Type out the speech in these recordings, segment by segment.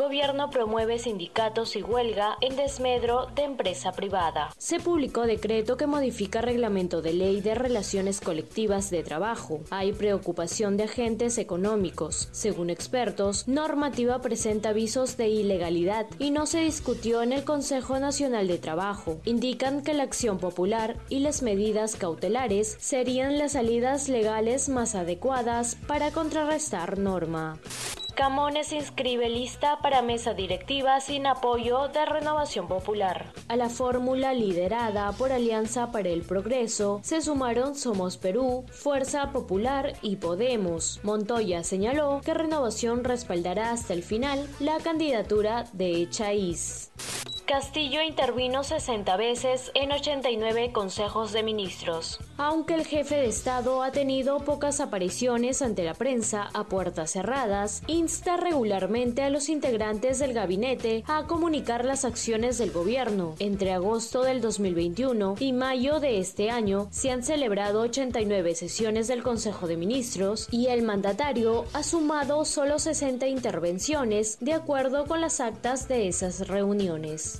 Gobierno promueve sindicatos y huelga en desmedro de empresa privada. Se publicó decreto que modifica reglamento de ley de relaciones colectivas de trabajo. Hay preocupación de agentes económicos. Según expertos, normativa presenta avisos de ilegalidad y no se discutió en el Consejo Nacional de Trabajo. Indican que la acción popular y las medidas cautelares serían las salidas legales más adecuadas para contrarrestar norma. Camones inscribe lista para mesa directiva sin apoyo de Renovación Popular. A la fórmula liderada por Alianza para el Progreso se sumaron Somos Perú, Fuerza Popular y Podemos. Montoya señaló que Renovación respaldará hasta el final la candidatura de Echaíz. Castillo intervino 60 veces en 89 consejos de ministros. Aunque el jefe de Estado ha tenido pocas apariciones ante la prensa a puertas cerradas, insta regularmente a los integrantes del gabinete a comunicar las acciones del gobierno. Entre agosto del 2021 y mayo de este año se han celebrado 89 sesiones del Consejo de Ministros y el mandatario ha sumado solo 60 intervenciones de acuerdo con las actas de esas reuniones.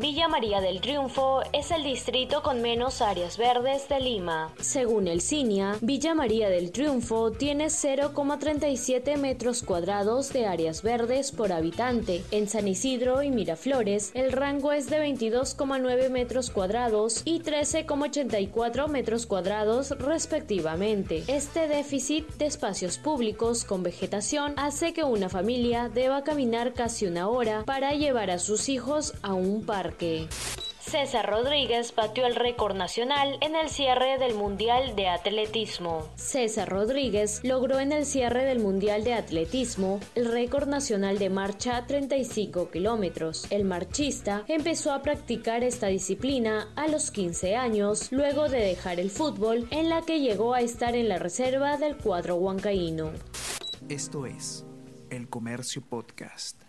Villa María del Triunfo es el distrito con menos áreas verdes de Lima. Según el CINIA, Villa María del Triunfo tiene 0,37 metros cuadrados de áreas verdes por habitante. En San Isidro y Miraflores, el rango es de 22,9 metros cuadrados y 13,84 metros cuadrados respectivamente. Este déficit de espacios públicos con vegetación hace que una familia deba caminar casi una hora para llevar a sus hijos a un parque César Rodríguez batió el récord nacional en el cierre del Mundial de Atletismo. César Rodríguez logró en el cierre del Mundial de Atletismo el récord nacional de marcha a 35 kilómetros. El marchista empezó a practicar esta disciplina a los 15 años, luego de dejar el fútbol, en la que llegó a estar en la reserva del cuadro huancaíno. Esto es El Comercio Podcast.